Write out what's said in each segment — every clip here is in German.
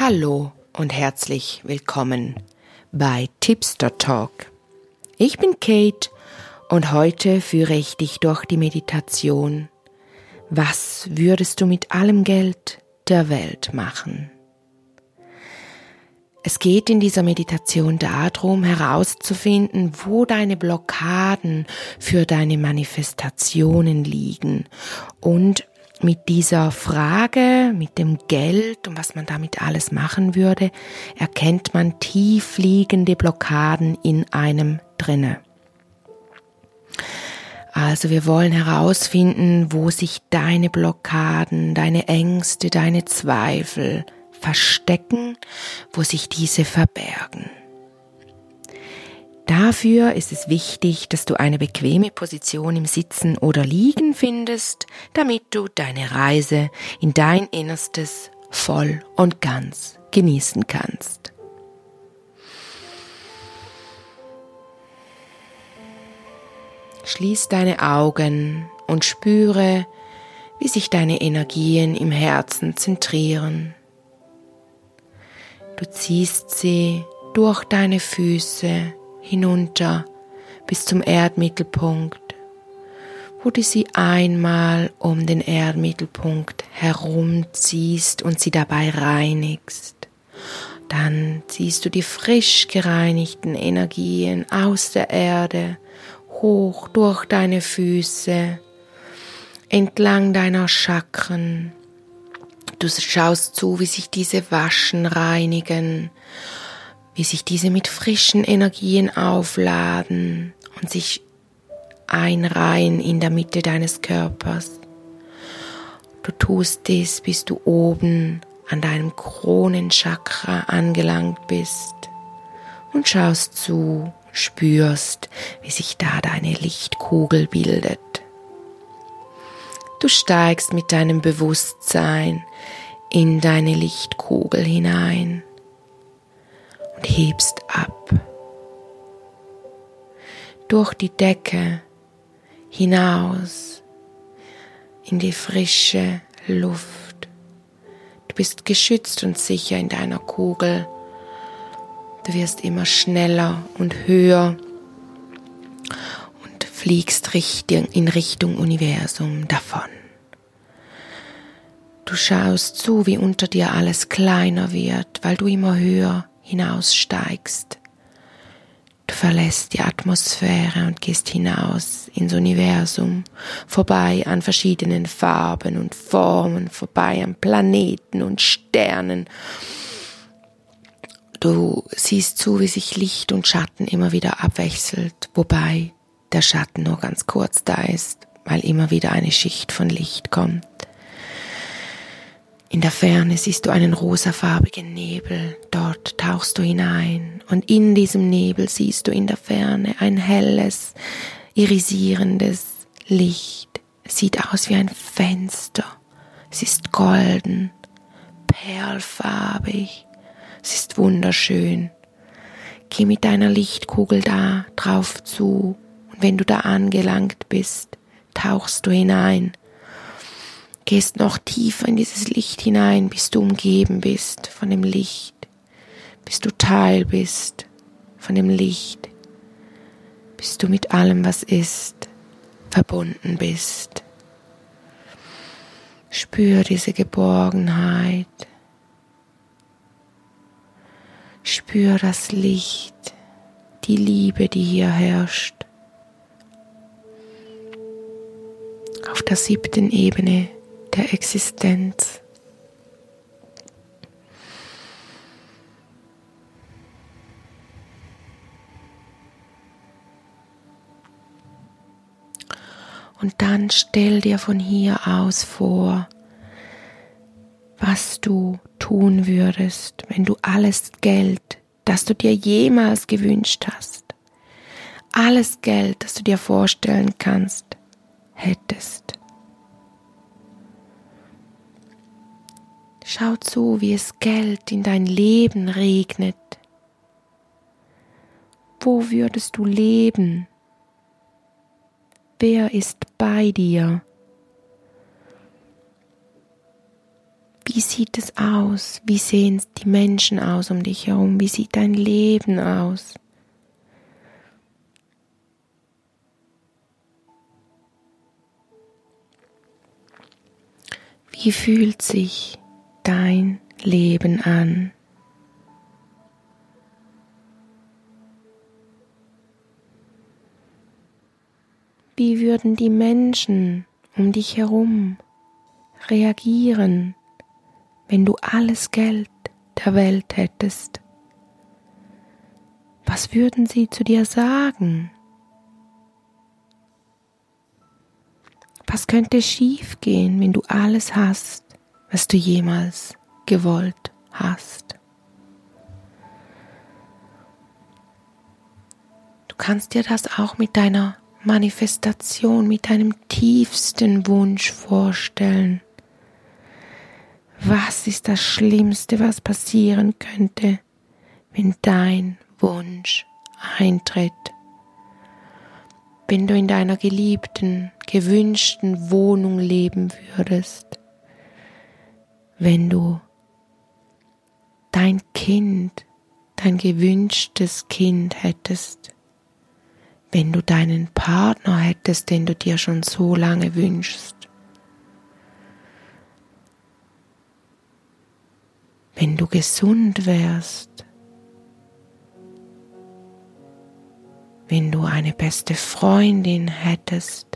Hallo und herzlich willkommen bei Tipster Talk. Ich bin Kate und heute führe ich dich durch die Meditation. Was würdest du mit allem Geld der Welt machen? Es geht in dieser Meditation darum, herauszufinden, wo deine Blockaden für deine Manifestationen liegen und mit dieser Frage, mit dem Geld und was man damit alles machen würde, erkennt man tief liegende Blockaden in einem drinne. Also wir wollen herausfinden, wo sich deine Blockaden, deine Ängste, deine Zweifel verstecken, wo sich diese verbergen. Dafür ist es wichtig, dass du eine bequeme Position im Sitzen oder Liegen findest, damit du deine Reise in dein Innerstes voll und ganz genießen kannst. Schließ deine Augen und spüre, wie sich deine Energien im Herzen zentrieren. Du ziehst sie durch deine Füße hinunter bis zum Erdmittelpunkt, wo du sie einmal um den Erdmittelpunkt herumziehst und sie dabei reinigst. Dann ziehst du die frisch gereinigten Energien aus der Erde hoch durch deine Füße, entlang deiner Chakren. Du schaust zu, wie sich diese waschen, reinigen wie sich diese mit frischen Energien aufladen und sich einreihen in der Mitte deines Körpers. Du tust dies, bis du oben an deinem Kronenchakra angelangt bist und schaust zu, spürst, wie sich da deine Lichtkugel bildet. Du steigst mit deinem Bewusstsein in deine Lichtkugel hinein und hebst ab. Durch die Decke hinaus in die frische Luft. Du bist geschützt und sicher in deiner Kugel. Du wirst immer schneller und höher und fliegst in Richtung Universum davon. Du schaust zu, wie unter dir alles kleiner wird, weil du immer höher hinaussteigst. Du verlässt die Atmosphäre und gehst hinaus ins Universum, vorbei an verschiedenen Farben und Formen, vorbei an Planeten und Sternen. Du siehst zu, wie sich Licht und Schatten immer wieder abwechselt, wobei der Schatten nur ganz kurz da ist, weil immer wieder eine Schicht von Licht kommt. In der Ferne siehst du einen rosafarbigen Nebel, dort tauchst du hinein und in diesem Nebel siehst du in der Ferne ein helles, irisierendes Licht. Es sieht aus wie ein Fenster. Es ist golden, perlfarbig. Es ist wunderschön. Geh mit deiner Lichtkugel da drauf zu und wenn du da angelangt bist, tauchst du hinein gehst noch tiefer in dieses Licht hinein, bis du umgeben bist von dem Licht, bis du Teil bist von dem Licht, bis du mit allem, was ist, verbunden bist. Spür diese Geborgenheit. Spür das Licht, die Liebe, die hier herrscht. Auf der siebten Ebene der Existenz. Und dann stell dir von hier aus vor, was du tun würdest, wenn du alles Geld, das du dir jemals gewünscht hast, alles Geld, das du dir vorstellen kannst, hättest. Schau zu, wie es Geld in dein Leben regnet. Wo würdest du leben? Wer ist bei dir? Wie sieht es aus? Wie sehen die Menschen aus um dich herum? Wie sieht dein Leben aus? Wie fühlt sich dein Leben an? Wie würden die Menschen um dich herum reagieren, wenn du alles Geld der Welt hättest? Was würden sie zu dir sagen? Was könnte schiefgehen, wenn du alles hast, was du jemals gewollt hast? Du kannst dir das auch mit deiner Manifestation, mit deinem tiefsten Wunsch vorstellen. Was ist das Schlimmste, was passieren könnte, wenn dein Wunsch eintritt? Wenn du in deiner geliebten, gewünschten Wohnung leben würdest, wenn du dein Kind, dein gewünschtes Kind hättest, wenn du deinen Partner hättest, den du dir schon so lange wünschst, wenn du gesund wärst, wenn du eine beste Freundin hättest,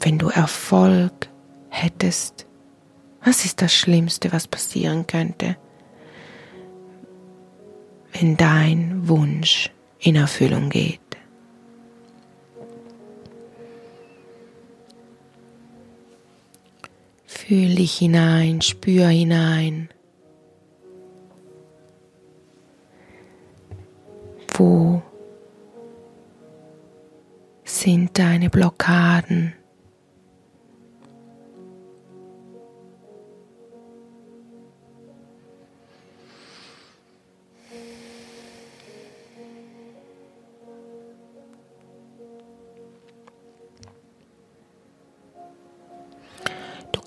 wenn du Erfolg hättest. Was ist das Schlimmste, was passieren könnte, wenn dein Wunsch in Erfüllung geht? Fühl dich hinein, spür hinein. Wo sind deine Blockaden?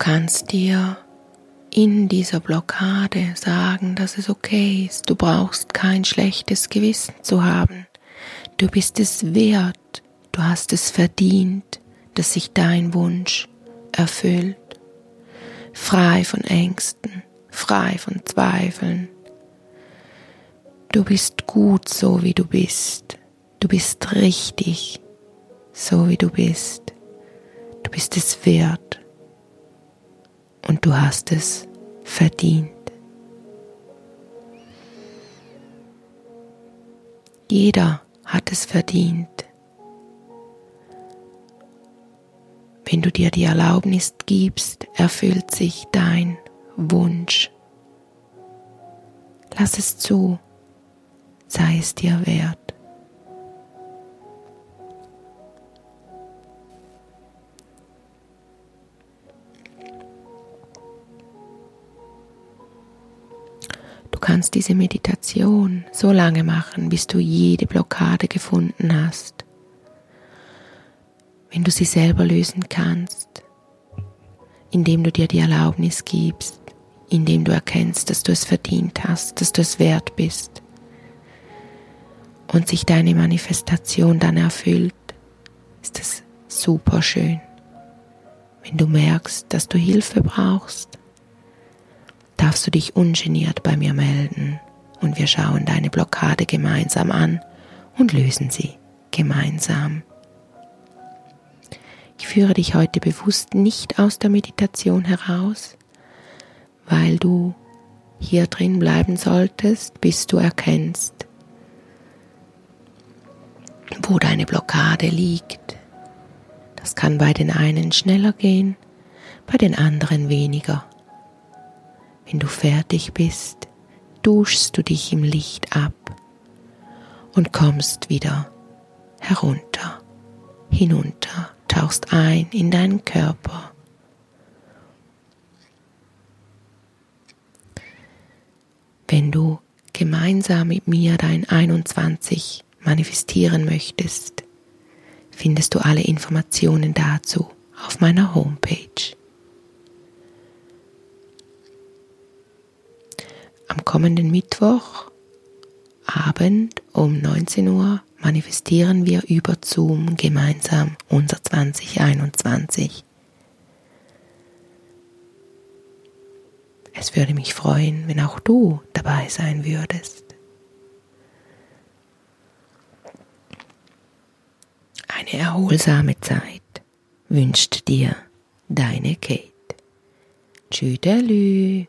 Kannst dir in dieser Blockade sagen, dass es okay ist. Du brauchst kein schlechtes Gewissen zu haben. Du bist es wert. Du hast es verdient, dass sich dein Wunsch erfüllt. Frei von Ängsten, frei von Zweifeln. Du bist gut so, wie du bist. Du bist richtig, so wie du bist. Du bist es wert und du hast es verdient. Jeder hat es verdient. Wenn du dir die Erlaubnis gibst, erfüllt sich dein Wunsch. Lass es zu, sei es dir wert. Kannst diese Meditation so lange machen, bis du jede Blockade gefunden hast. Wenn du sie selber lösen kannst, indem du dir die Erlaubnis gibst, indem du erkennst, dass du es verdient hast, dass du es wert bist und sich deine Manifestation dann erfüllt, ist es super schön. Wenn du merkst, dass du Hilfe brauchst, darfst du dich ungeniert bei mir melden und wir schauen deine Blockade gemeinsam an und lösen sie gemeinsam. Ich führe dich heute bewusst nicht aus der Meditation heraus, weil du hier drin bleiben solltest, bis du erkennst, wo deine Blockade liegt. Das kann bei den einen schneller gehen, bei den anderen weniger. Wenn du fertig bist, duschst du dich im Licht ab und kommst wieder herunter, hinunter, tauchst ein in deinen Körper. Wenn du gemeinsam mit mir dein 21 manifestieren möchtest, findest du alle Informationen dazu auf meiner Homepage am kommenden Mittwoch Abend um 19 Uhr manifestieren wir über Zoom gemeinsam unser 2021. Es würde mich freuen, wenn auch du dabei sein würdest. Eine erholsame Zeit wünscht dir deine Kate. Tschüdelü.